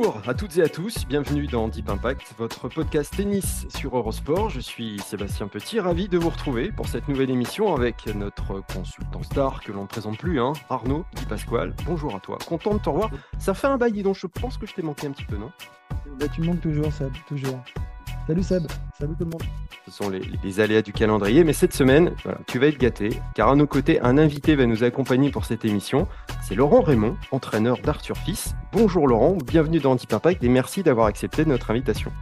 Bonjour à toutes et à tous, bienvenue dans Deep Impact, votre podcast tennis sur Eurosport. Je suis Sébastien Petit, ravi de vous retrouver pour cette nouvelle émission avec notre consultant star que l'on ne présente plus, hein, Arnaud Di Pasquale. Bonjour à toi, content de te revoir. Ça fait un bail, donc je pense que je t'ai manqué un petit peu, non? Bah, Tu manques toujours, Seb, toujours. Salut Seb, salut tout le monde. Ce sont les, aléas du calendrier, mais cette semaine, tu vas être gâté, car à nos côtés, un invité va nous accompagner pour cette émission. C'est Laurent Raymond, entraîneur d'Arthur Fils. Bonjour Laurent, bienvenue dans Deep Impact et merci d'avoir accepté notre invitation.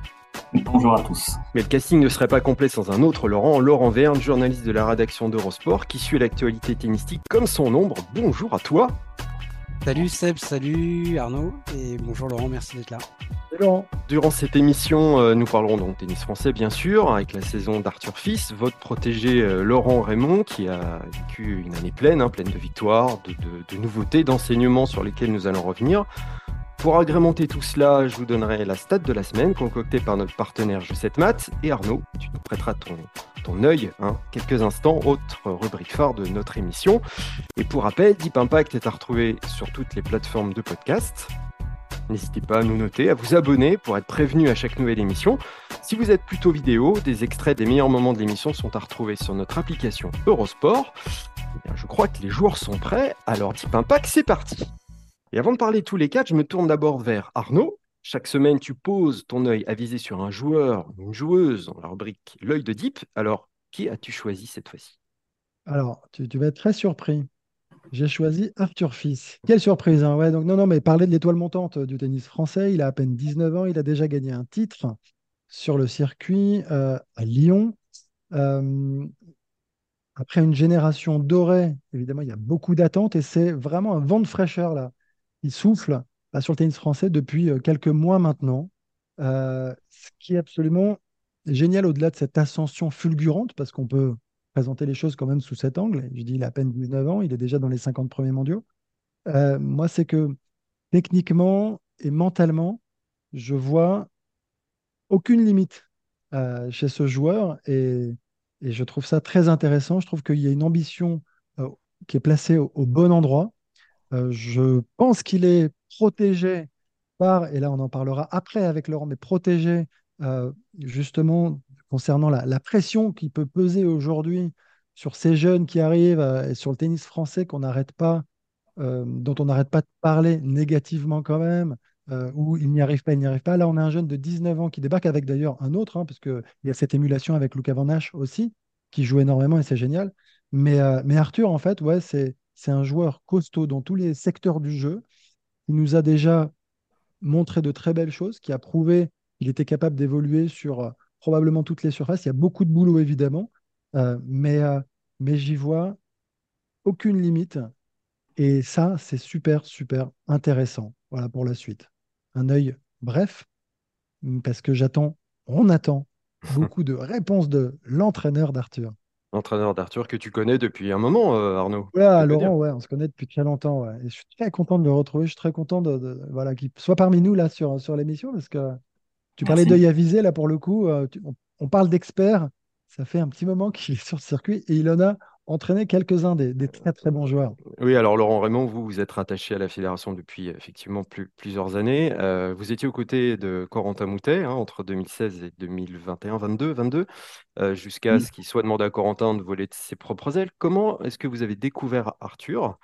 Bonjour à tous. Mais le casting ne serait pas complet sans un autre Laurent, Laurent Verne, journaliste de la rédaction d'Eurosport, qui suit l'actualité tennistique comme son ombre. Bonjour à toi. Salut Seb, salut Arnaud, et bonjour Laurent, merci d'être là. Durant cette émission, euh, nous parlerons donc tennis français bien sûr, avec la saison d'Arthur Fils, votre protégé euh, Laurent Raymond, qui a vécu une année pleine, hein, pleine de victoires, de, nouveautés, d'enseignements sur lesquels nous allons revenir. Pour agrémenter tout cela, je vous donnerai la stat de la semaine concoctée par notre partenaire G7 Math et Arnaud, tu nous prêteras ton, ton œil hein, quelques instants, autre rubrique phare de notre émission. Et pour rappel, Deep Impact est à retrouver sur toutes les plateformes de podcast. N'hésitez pas à nous noter, à vous abonner pour être prévenu à chaque nouvelle émission. Si vous êtes plutôt vidéo, des extraits des meilleurs moments de l'émission sont à retrouver sur notre application Eurosport. Eh je crois que les joueurs sont prêts, alors Deep Impact, c'est parti. Et avant de parler tous les quatre, je me tourne d'abord vers Arnaud. Chaque semaine, tu poses ton œil avisé sur un joueur, une joueuse dans la rubrique L'œil de Deep. Alors, qui as-tu choisi cette fois-ci? Alors, tu, vas être très surpris. J'ai choisi Arthur Fils. Quelle surprise, hein donc non, non, mais parler de l'étoile montante du tennis français. Il a à peine 19 ans, il a déjà gagné un titre sur le circuit euh, à Lyon. Euh, après une génération dorée, évidemment, il y a beaucoup d'attentes et c'est vraiment un vent de fraîcheur là il souffle bah, sur le tennis français depuis euh, quelques mois maintenant. Euh, ce qui est absolument génial au-delà de cette ascension fulgurante, parce qu'on peut présenter les choses quand même sous cet angle. Je dis, il a à peine 19 ans, il est déjà dans les 50 premiers mondiaux. Euh, moi, c'est que techniquement et mentalement, je vois aucune limite chez ce joueur et, je trouve ça très intéressant. Je trouve qu'il y a une ambition qui est placée au bon endroit. Euh, je pense qu'il est protégé par, et là on en parlera après avec Laurent, mais protégé euh, justement concernant la, pression qui peut peser aujourd'hui sur ces jeunes qui arrivent euh, et sur le tennis français pas, dont on n'arrête pas de parler négativement quand même, où il n'y arrive pas, il n'y arrive pas. Là, on a un jeune de 19 ans qui débarque avec d'ailleurs un autre, hein, parce qu'il y a cette émulation avec Luca Van Hache aussi, qui joue énormément et c'est génial. Mais, mais Arthur, en fait, ouais, c'est c'est un joueur costaud dans tous les secteurs du jeu. Il nous a déjà montré de très belles choses, qui a prouvé qu'il était capable d'évoluer sur euh, probablement toutes les surfaces. Il y a beaucoup de boulot, évidemment, euh, mais, euh, mais j'y vois aucune limite. Et ça, c'est super, super intéressant voilà, pour la suite. Un œil bref, parce que j'attends, on attend beaucoup de réponses de l'entraîneur d'Arthur entraîneur d'Arthur que tu connais depuis un moment, euh, Arnaud. Ouais, Laurent, ouais, on se connaît depuis très longtemps. Ouais. Et je suis très content de le retrouver. Je suis très content de, voilà, qu'il soit parmi nous là sur, sur l'émission parce que tu parlais d'œil avisé là pour le coup. Euh, on, parle d'experts. Ça fait un petit moment qu'il est sur le circuit et il en a entraîné quelques-uns des, très très bons joueurs. Oui, alors Laurent Raymond, vous, vous êtes rattaché à la fédération depuis effectivement plusieurs années. Euh, vous étiez aux côtés de Corentin Moutet hein, entre 2016 et 2021, 22, 22, jusqu'à ce qu'il soit demandé à Corentin de voler de ses propres ailes. Comment est-ce que vous avez découvert Arthur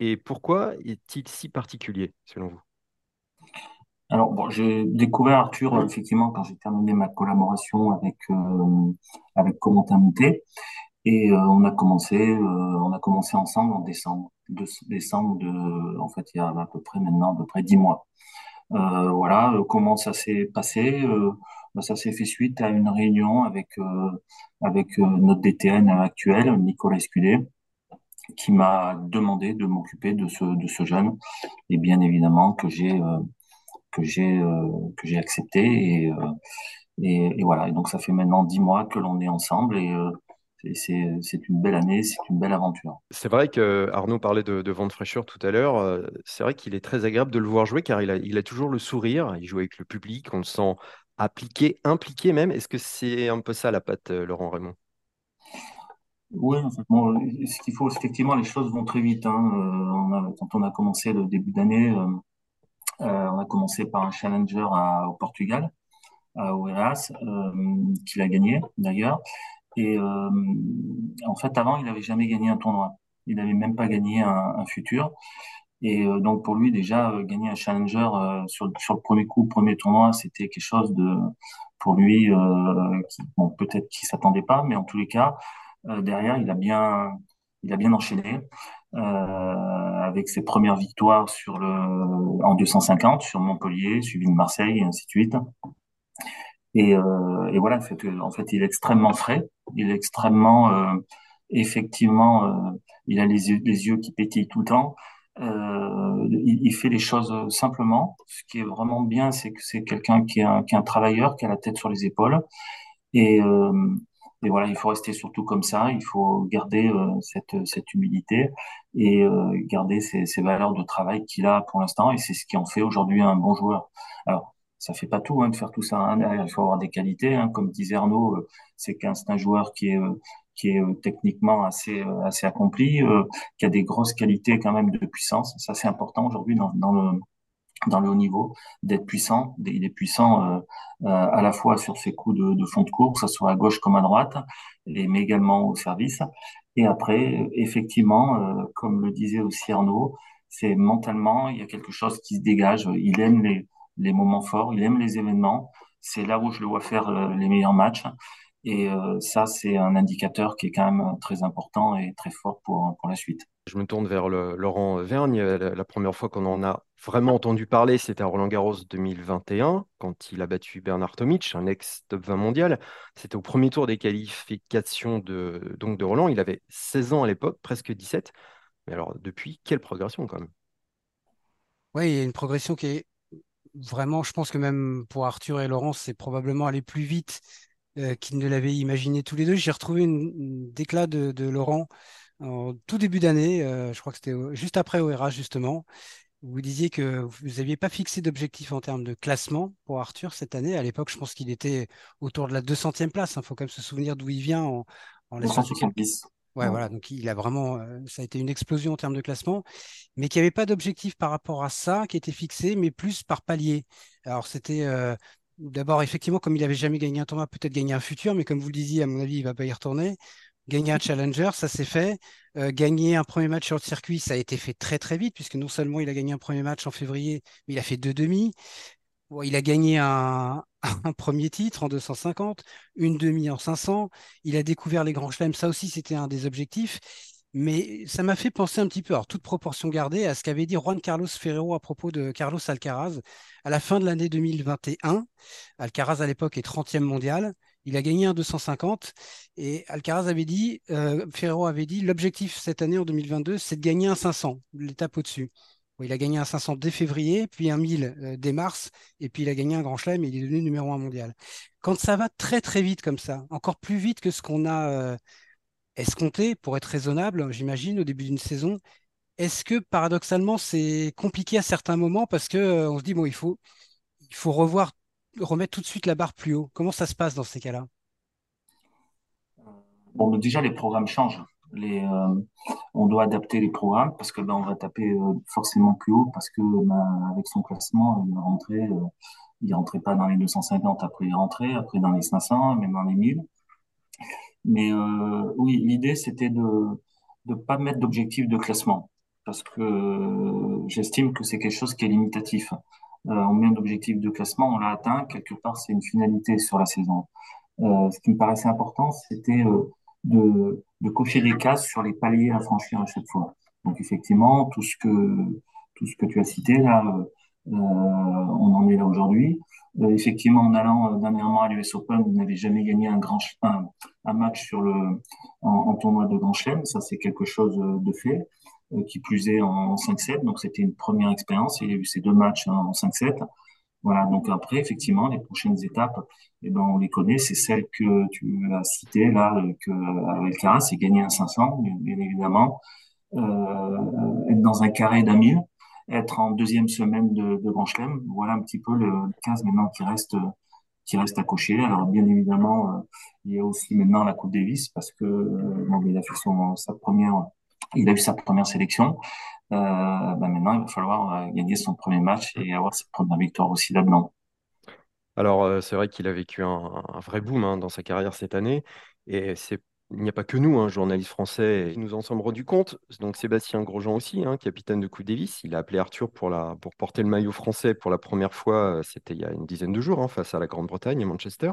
et pourquoi est-il si particulier selon vous? Alors, j'ai découvert Arthur, effectivement, quand j'ai terminé ma collaboration avec, euh, avec. Et euh, on a commencé, euh, on a commencé ensemble en décembre, décembre de, en fait, il y a à peu près maintenant à peu près dix mois. Euh, voilà, comment ça s'est passé bah, ça s'est fait suite à une réunion avec avec notre DTN actuel, Nicolas Escudé, qui m'a demandé de m'occuper de ce de ce jeune et bien évidemment que j'ai que j'ai que j'ai accepté et, et, et voilà et donc ça fait maintenant dix mois que l'on est ensemble et c'est une belle année, c'est une belle aventure. C'est vrai que Arnaud parlait de, de vent de fraîcheur tout à l'heure. Euh, c'est vrai qu'il est très agréable de le voir jouer car il a, il a toujours le sourire. Il joue avec le public, on le sent appliqué, impliqué même. Est-ce que c'est un peu ça la patte, euh, Laurent Raymond? Oui, ce qu'il faut, effectivement, les choses vont très vite. Hein. Euh, quand on a commencé le début d'année, on a commencé par un challenger au Portugal, à Oeiras, qu'il a gagné d'ailleurs. Et euh, en fait, avant, il n'avait jamais gagné un tournoi. Il n'avait même pas gagné un, un futur. Et euh, donc pour lui, déjà, euh, gagner un challenger sur, sur le premier coup, premier tournoi, c'était quelque chose de, pour lui, qui, bon, peut-être qu'il s'attendait pas, mais en tous les cas, derrière, il a bien, il a bien enchaîné. Euh, avec ses premières victoires sur le en 250 sur Montpellier, suivi de Marseille et ainsi de suite. Et, euh, voilà, en fait, il est extrêmement frais, il est extrêmement, euh, effectivement, il a les yeux, qui pétillent tout le temps. Il, fait les choses simplement. Ce qui est vraiment bien, c'est que c'est quelqu'un qui est, un, travailleur, qui a la tête sur les épaules. Et, et voilà, il faut rester surtout comme ça. Il faut garder euh, cette, cette humilité et euh, garder ces, valeurs de travail qu'il a pour l'instant. Et c'est ce qui en fait aujourd'hui un bon joueur. Alors, ça fait pas tout hein, de faire tout ça. Hein. Il faut avoir des qualités, hein. comme disait Arnaud, euh, c'est c'est un joueur qui est qui est techniquement assez assez accompli, qui a des grosses qualités quand même de puissance. Ça c'est important aujourd'hui dans le dans le haut niveau d'être puissant. Il est puissant à la fois sur ses coups de, de fond de course, que ce soit à gauche comme à droite, et, mais également au service. Et après, effectivement, comme le disait aussi Arnaud, c'est mentalement, il y a quelque chose qui se dégage. Il aime les, les moments forts, il aime les événements. C'est là où je le vois faire euh, les meilleurs matchs. Et euh, ça, c'est un indicateur qui est quand même très important et très fort pour, pour la suite. Je me tourne vers Laurent Vergne. La, première fois qu'on en a vraiment entendu parler, c'était à Roland Garros 2021, quand il a battu Bernard Tomic, un ex-top 20 mondial. C'était au premier tour des qualifications de, donc de Roland. Il avait 16 ans à l'époque, presque 17. Mais alors, depuis, quelle progression quand même? Oui, il y a une progression qui est vraiment, je pense que même pour Arthur et Laurence, c'est probablement aller plus vite euh, qu'ils ne l'avaient imaginé tous les deux. J'ai retrouvé une, déclat de, de, Laurent en tout début d'année, euh, je crois que c'était juste après ORA justement. Vous disiez que vous n'aviez pas fixé d'objectif en termes de classement pour Arthur cette année. À l'époque, je pense qu'il était autour de la 200e place. Il hein. faut quand même se souvenir d'où il vient en, en Ouais, voilà, donc il a vraiment, euh, ça a été une explosion en termes de classement, mais qu'il n'y avait pas d'objectif par rapport à ça qui était fixé, mais plus par palier. Alors c'était euh, d'abord effectivement comme il n'avait jamais gagné un tournoi, peut-être gagner un futur, mais comme vous le disiez, à mon avis, il va pas y retourner. Gagner un challenger, ça s'est fait. Euh, gagner un premier match sur le circuit, ça a été fait très très vite, puisque non seulement il a gagné un premier match en février, mais il a fait deux demi il a gagné un, premier titre en 250, une demi en 500. Il a découvert les grands chelems. Ça aussi, c'était un des objectifs. Mais ça m'a fait penser un petit peu, alors toute proportion gardée, à ce qu'avait dit Juan Carlos Ferrero à propos de Carlos Alcaraz à la fin de l'année 2021. Alcaraz, à l'époque, est 30e mondial. Il a gagné un 250 et Alcaraz avait dit, euh, Ferrero avait dit, l'objectif cette année en 2022, c'est de gagner un 500, l'étape au-dessus. Il a gagné un 500 dès février, puis un 1000 euh, dès mars, et puis il a gagné un grand chelem et il est devenu numéro un mondial. Quand ça va très très vite comme ça, encore plus vite que ce qu'on a euh, escompté, pour être raisonnable, j'imagine, au début d'une saison, est-ce que paradoxalement c'est compliqué à certains moments parce que euh, on se dit bon il faut il faut revoir remettre tout de suite la barre plus haut. Comment ça se passe dans ces cas-là? Bon, déjà les programmes changent euh, on doit adapter les programmes parce que ben, on va taper euh, forcément plus haut parce que ben, avec son classement, il rentrait, euh, il rentrait pas dans les 250, après il rentrait, après dans les 500, même dans les 1000. Mais oui, l'idée c'était de ne pas mettre d'objectif de classement parce que j'estime que c'est quelque chose qui est limitatif. On met un objectif de classement, on l'a atteint, quelque part c'est une finalité sur la saison. ce qui me paraissait important, c'était de, de cocher des cases sur les paliers à franchir à chaque fois. Donc effectivement, tout ce que tout ce que tu as cité là, euh, on en est là aujourd'hui. effectivement, en allant dernièrement à l'US Open, il n'avait jamais gagné un grand un match sur le en, en tournoi de Grand Chelem. Ça, c'est quelque chose de fait. Qui plus est en 5-7. Donc, c'était une première expérience. Il y a eu ces deux matchs en 5-7. Voilà, donc après, effectivement, les prochaines étapes, eh ben, on les connaît. C'est celle que tu as citée là, que Alcaraz, c'est gagner un 500, bien évidemment. Euh, être dans un carré d'un mille, être en deuxième semaine de, Grand Chelem. Voilà un petit peu le 15 maintenant qui reste qui reste à cocher. Alors bien évidemment, euh, il y a aussi maintenant la Coupe Davis parce que bon, il a fait sa première, il a eu sa première sélection. Euh, bah maintenant, il va falloir euh, gagner son premier match et avoir sa première victoire aussi là-dedans. Alors, euh, c'est vrai qu'il a vécu un, vrai boom hein, dans sa carrière cette année. Et c'est, il n'y a pas que nous, hein, journalistes français, nous en sommes rendus compte. Donc, Sébastien Grosjean aussi, hein, capitaine de Coupe Davis, il a appelé Arthur pour porter le maillot français pour la première fois. C'était il y a une dizaine de jours, hein, face à la Grande-Bretagne et Manchester.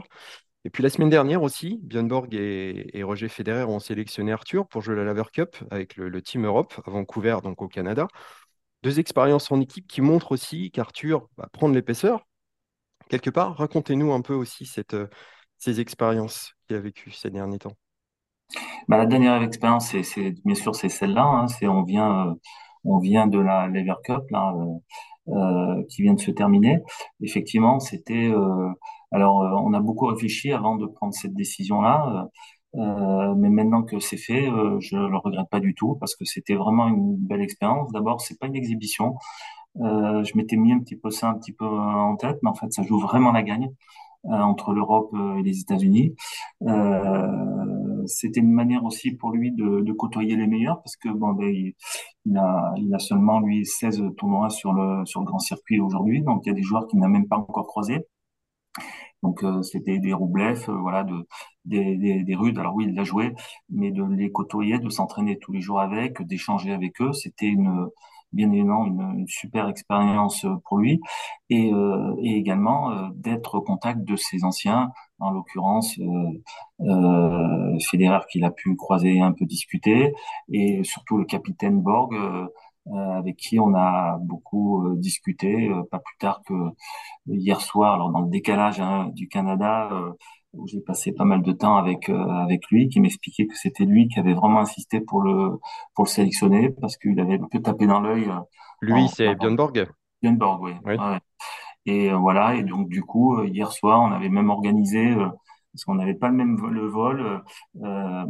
Et puis la semaine dernière aussi, Björn Borg et, Roger Federer ont sélectionné Arthur pour jouer la Laver Cup avec le, Team Europe à Vancouver, donc au Canada. Deux expériences en équipe qui montrent aussi qu'Arthur va prendre l'épaisseur. Quelque part, racontez-nous un peu aussi cette, ces expériences qu'il a vécues ces derniers temps. Bah, la dernière expérience, bien sûr, c'est celle-là. Hein. on vient, euh, on vient de la Lever Cup là, euh, euh, qui vient de se terminer. Effectivement, c'était. Euh, alors, euh, on a beaucoup réfléchi avant de prendre cette décision-là, mais maintenant que c'est fait, je le regrette pas du tout parce que c'était vraiment une belle expérience. D'abord, c'est pas une exhibition. je m'étais mis un petit peu ça un petit peu en tête, mais en fait, ça joue vraiment la gagne. entre l'Europe et les États-Unis. C'était une manière aussi pour lui de, côtoyer les meilleurs parce que bon, ben, il, a, seulement lui 16 tournois sur le sur le grand circuit aujourd'hui, donc il y a des joueurs qu'il n'a même pas encore croisés. Donc euh, c'était des roublefs, euh, voilà, de des, rudes. Alors oui, il l'a joué, mais de les côtoyer, de s'entraîner tous les jours avec, d'échanger avec eux, c'était une bien évidemment une, super expérience pour lui. Et, euh, et également euh, d'être au contact de ses anciens, en l'occurrence euh, euh, Federer qu'il a pu croiser un peu discuter. Et surtout le capitaine Borg euh, avec qui on a beaucoup discuté, pas plus tard que hier soir, alors dans le décalage hein, du Canada, où j'ai passé pas mal de temps avec avec lui, qui m'expliquait que c'était lui qui avait vraiment insisté pour le pour le sélectionner parce qu'il avait un peu tapé dans l'œil. Lui, c'est Björn Borg? Björn Borg, oui. oui. Ouais. Et voilà. Et donc du coup, hier soir, on avait même organisé parce qu'on n'avait pas le même le vol. Euh,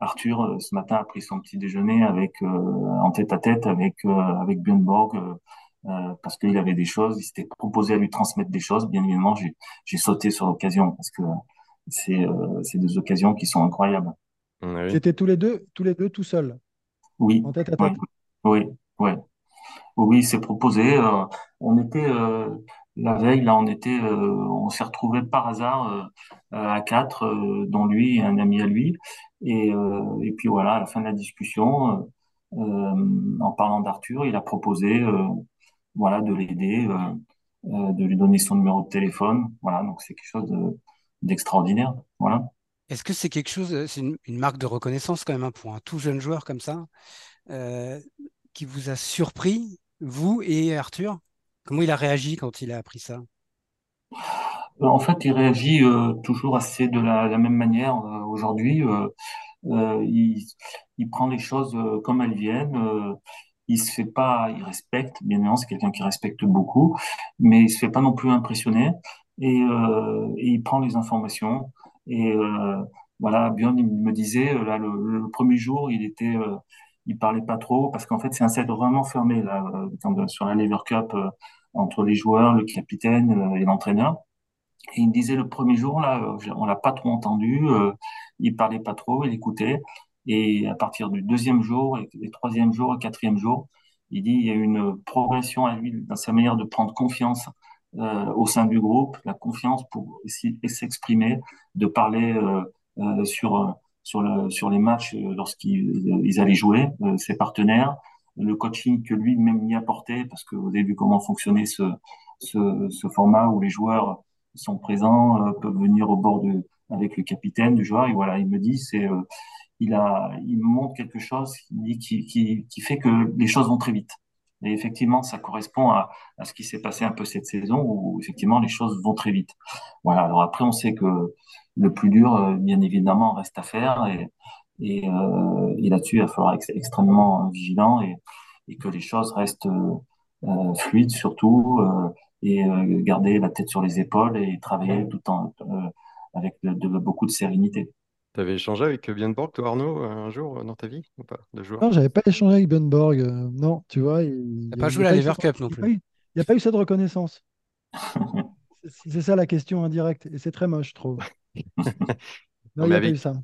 Arthur ce matin a pris son petit déjeuner avec euh, en tête à tête avec euh, avec Björn Borg parce qu'il avait des choses, il s'était proposé à lui transmettre des choses. Bien évidemment, j'ai j'ai sauté sur l'occasion parce que c'est c'est des occasions qui sont incroyables. Oui. C'était tous les deux, tous les deux tout seuls. Oui. En tête à tête. Oui, oui, oui. S'est proposé. on était la veille, là, on était, euh, on s'est retrouvé par hasard euh, à quatre, euh, dont lui et un ami à lui. Et, et puis voilà, à la fin de la discussion, en parlant d'Arthur, il a proposé, voilà, de l'aider, de lui donner son numéro de téléphone. Voilà, donc c'est quelque chose d'extraordinaire. Voilà. Est-ce que c'est quelque chose, c'est une, une, marque de reconnaissance quand même hein, pour un tout jeune joueur comme ça, euh, qui vous a surpris, vous et Arthur? Comment il a réagi quand il a appris ça? Euh, En fait, il réagit euh, toujours assez de la, la même manière euh, aujourd'hui. Euh, euh, il, il, prend les choses comme elles viennent. il se fait pas, il respecte. Bien évidemment, c'est quelqu'un qui respecte beaucoup, mais il se fait pas non plus impressionner. Et, et il prend les informations. Et voilà, Björn, il me disait là le, premier jour, il était il parlait pas trop parce qu'en fait c'est un set vraiment fermé là sur la Lever Cup entre les joueurs, le capitaine euh, et l'entraîneur. Et il me disait le premier jour, là, euh, on l'a pas trop entendu, euh, il parlait pas trop, il écoutait. Et à partir du deuxième jour, et, et troisième jour, et quatrième jour, il dit il y a une progression à lui dans sa manière de prendre confiance euh, au sein du groupe, la confiance pour s'exprimer, de parler euh, euh, sur sur le sur les matchs lorsqu'ils allaient jouer, ses partenaires, le coaching que lui-même y apportait, parce que vous avez vu comment fonctionnait ce, ce, ce format où les joueurs sont présents, euh, peuvent venir au bord de, avec le capitaine du joueur. Et voilà, il me dit, c'est, euh, il a, il montre quelque chose qui, qui, qui, fait que les choses vont très vite. Et effectivement, ça correspond à, à ce qui s'est passé un peu cette saison où effectivement les choses vont très vite. Voilà. Alors après, on sait que le plus dur, euh, bien évidemment, reste à faire et, et, euh, et là-dessus, il va falloir être extrêmement vigilant et, et que les choses restent euh, fluides surtout euh, et euh, garder la tête sur les épaules et travailler tout en euh, avec de, de beaucoup de sérénité. Tu avais échangé avec Björn Borg, toi Arnaud, un jour dans ta vie ou pas, de joueur? Non, j'avais pas échangé avec Björn Borg. euh, non, tu vois, il n'y pas joué la eu Lever cette, Cup non plus. il y a pas eu cette reconnaissance. C'est ça la question indirecte. Et c'est très moche, je trouve. Non, Non, il n'y a pas eu ça.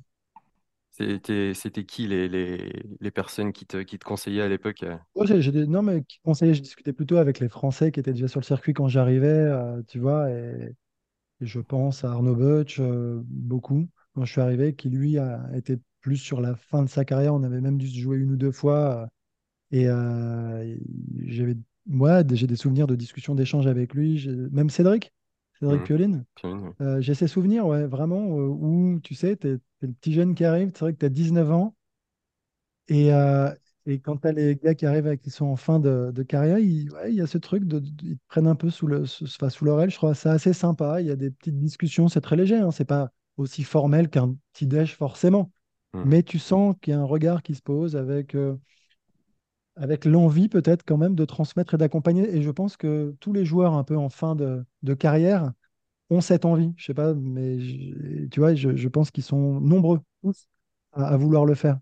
c'était, c'était qui les, les, les personnes qui te, qui te conseillaient à l'époque? euh? Moi, j'ai- j'ai des- Non, mais qui conseillait, je discutais plutôt avec les Français qui étaient déjà sur le circuit quand j'arrivais, euh, tu vois, et, et je pense à Arnaud Butch, euh, beaucoup, quand je suis arrivé, qui lui a été plus sur la fin de sa carrière. On avait même dû se jouer une ou deux fois. et euh, j'avais, moi, j'ai des souvenirs de discussions, d'échanges avec lui. Même Cédric, Cédric Mhm. Pioline. Euh, j'ai ces souvenirs, ouais, vraiment, euh, où, tu sais, t'es, t'es le petit jeune qui arrive, c'est vrai que tu as 19 ans. Et, euh, et quand tu as les gars qui arrivent, et qui sont en fin de, de carrière, il ouais, y a ce truc, de- ils te prennent un peu sous le, sous, enfin, sous l'oreille. Je trouve ça assez sympa. Il y a des petites discussions, c'est très léger, hein, c'est pas aussi formel qu'un petit déj forcément. Mhm. Mais tu sens qu'il y a un regard qui se pose avec, euh, avec l'envie peut-être quand même de transmettre et d'accompagner. Et je pense que tous les joueurs un peu en fin de, de carrière ont cette envie. Je sais pas, mais je- tu vois, je, je pense qu'ils sont nombreux tous à, à vouloir le faire.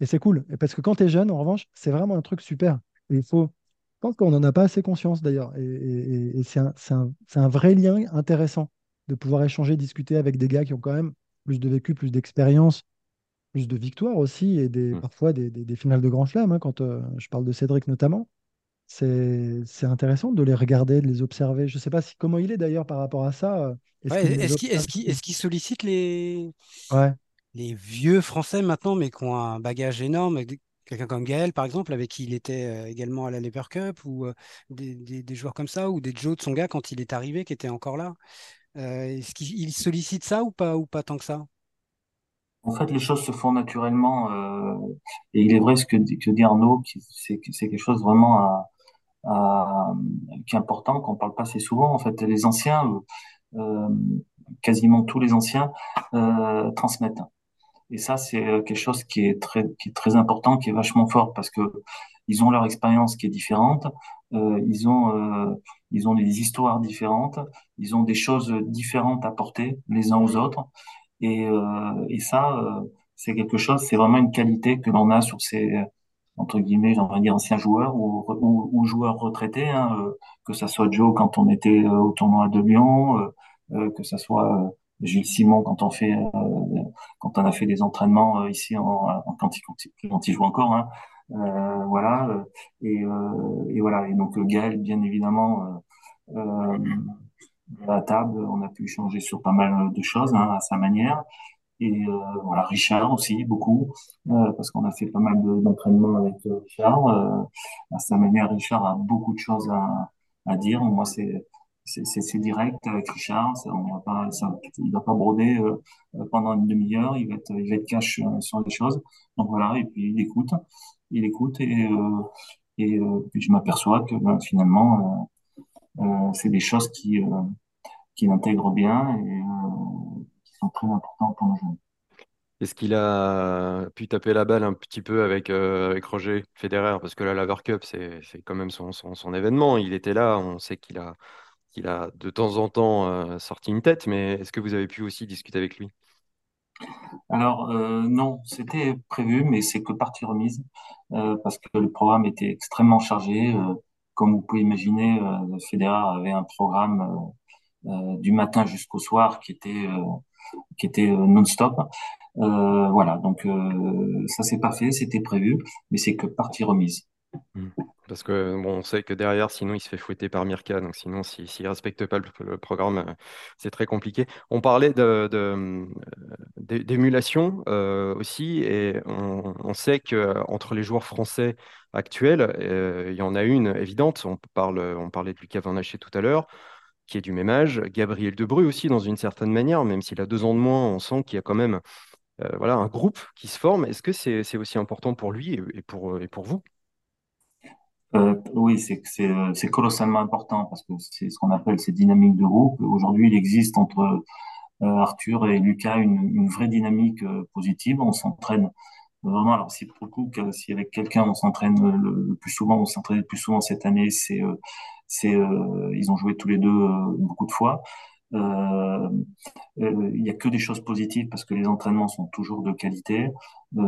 Et c'est cool. Et parce que quand tu es jeune, en revanche, c'est vraiment un truc super. Et il faut. Je pense qu'on n'en a pas assez conscience d'ailleurs. Et, et- et- et c'est un, c'est un- c'est un vrai lien intéressant de pouvoir échanger, discuter avec des gars qui ont quand même plus de vécu, plus d'expérience, plus de victoires aussi, et des, Mhm. parfois des, des- des finales de Grand Chelem, hein, quand euh, je parle de Cédric notamment. C'est intéressant de les regarder, de les observer. Je ne sais pas si, comment il est d'ailleurs par rapport à ça. euh, Est-ce Ouais, qu'il sollicite les, Ouais. les vieux Français maintenant, mais qui ont un bagage énorme, quelqu'un comme Gaël, par exemple, avec qui il était euh, également à la Lever Cup, ou des, des- des joueurs comme ça, ou des Joe de son gars quand il est arrivé, qui était encore là. Euh, est-ce qu'il il sollicite ça ou pas, ou pas tant que ça? En fait, les choses se font naturellement euh, et il est vrai ce que, dit- Arnaud, c'est que c'est quelque chose vraiment qui est important qu'on parle pas assez souvent. En fait, les anciens, euh, quasiment tous les anciens transmettent. Et ça, c'est quelque chose qui est très, qui est très important, qui est vachement fort parce que ils ont leur expérience qui est différente, ils ont, euh, ils ont des histoires différentes, ils ont des choses différentes à porter les uns aux autres. Et, euh, et ça, euh, c'est quelque chose, c'est vraiment une qualité que l'on a sur ces, euh, entre guillemets, j'aimerais dire anciens joueurs ou, ou, ou joueurs retraités, hein, euh, que ça soit Joe quand on était euh, au tournoi de Lyon, euh, euh, que ça soit euh, Gilles Simon quand on fait, euh, quand on a fait des entraînements euh, ici en, en quand il, quand il, joue encore, hein, euh, voilà, euh, et, euh, et voilà, et donc euh, Gaël, bien évidemment, euh, euh, à table, on a pu échanger sur pas mal de choses hein, à sa manière. Et euh, voilà, Richard aussi, beaucoup, euh, parce qu'on a fait pas mal de- d'entraînements avec euh, Richard. Euh, à sa manière, Richard a beaucoup de choses à, à dire. Moi, c'est c'est direct avec Richard. Ça, on va pas, il va pas broder euh, euh, pendant une demi-heure. Il va être, il va être cash euh, sur les choses. Donc voilà, et puis il écoute, il écoute et euh, et euh, puis je m'aperçois que ben, finalement, euh, c'est des choses qui qui l'intègrent bien et qui sont très importantes pour nos jeunes. Est-ce qu'il a pu taper la balle un petit peu avec, Roger Federer? Parce que là, la Laver Cup, c'est, quand même son, événement. Il était là, on sait qu'il a, qu'il a de temps en temps sorti une tête, mais est-ce que vous avez pu aussi discuter avec lui? Alors euh, non, c'était prévu, mais c'est que partie remise euh, parce que le programme était extrêmement chargé. Euh, comme vous pouvez imaginer, euh, Federer avait un programme du matin jusqu'au soir qui était qui était non-stop. Voilà, donc ça s'est pas fait, c'était prévu, mais c'est que partie remise. Hmm. Parce que bon, on sait que derrière, sinon, il se fait fouetter par Mirka. Donc, sinon, s'il s'il respecte pas le, programme, euh, c'est très compliqué. On parlait de, de, euh, d'é- d'émulation euh, aussi, et on, sait que entre les joueurs français actuels, il y en a une évidente. On parle, on parlait de Lucas Van tout à l'heure, qui est du même âge. Gabriel Debrue aussi, dans une certaine manière, même s'il a deux ans de moins, on sent qu'il y a quand même voilà, un groupe qui se forme. Est-ce que c'est aussi important pour lui et pour, et pour vous? Euh, oui, c'est c'est colossalement important parce que c'est ce qu'on appelle ces dynamiques de groupe. Aujourd'hui, il existe entre euh, Arthur et Lucas une, une vraie dynamique euh, positive. On s'entraîne vraiment. Alors, si pour le coup, que, si avec quelqu'un on s'entraîne le, le plus souvent, on s'entraîne le plus souvent cette année, c'est euh, c'est ils ont joué tous les deux beaucoup de fois. Euh, il y a que des choses positives parce que les entraînements sont toujours de qualité.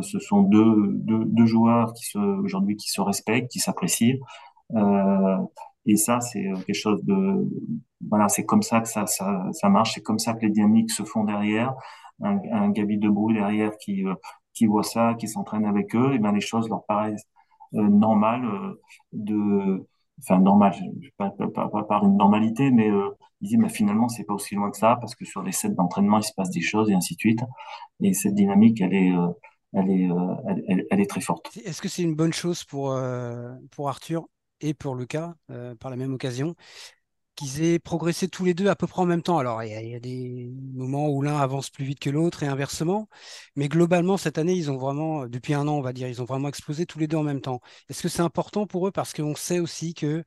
ce sont deux, deux, joueurs qui aujourd'hui qui se respectent, qui s'apprécient. Euh, et ça, c'est quelque chose de, voilà, c'est comme ça que ça, ça, ça marche. C'est comme ça que les dynamiques se font derrière. Un, un Gabi Debout derrière qui, qui voit ça, qui s'entraîne avec eux, et ben les choses leur paraissent euh, normales euh, de, enfin normal, pas, par une normalité, mais euh, il dit mais finalement c'est pas aussi loin que ça parce que sur les sets d'entraînement il se passe des choses et ainsi de suite. Et cette dynamique elle est euh, elle est euh, elle, elle, est très forte. Est-ce que c'est une bonne chose pour pour Arthur et pour Lucas par la même occasion? Qu'ils aient progressé tous les deux à peu près en même temps. Alors, il y a, des moments où l'un avance plus vite que l'autre et inversement, mais globalement, cette année, ils ont vraiment, depuis un an, on va dire, ils ont vraiment explosé tous les deux en même temps. Est-ce que c'est important pour eux? Parce qu'on sait aussi que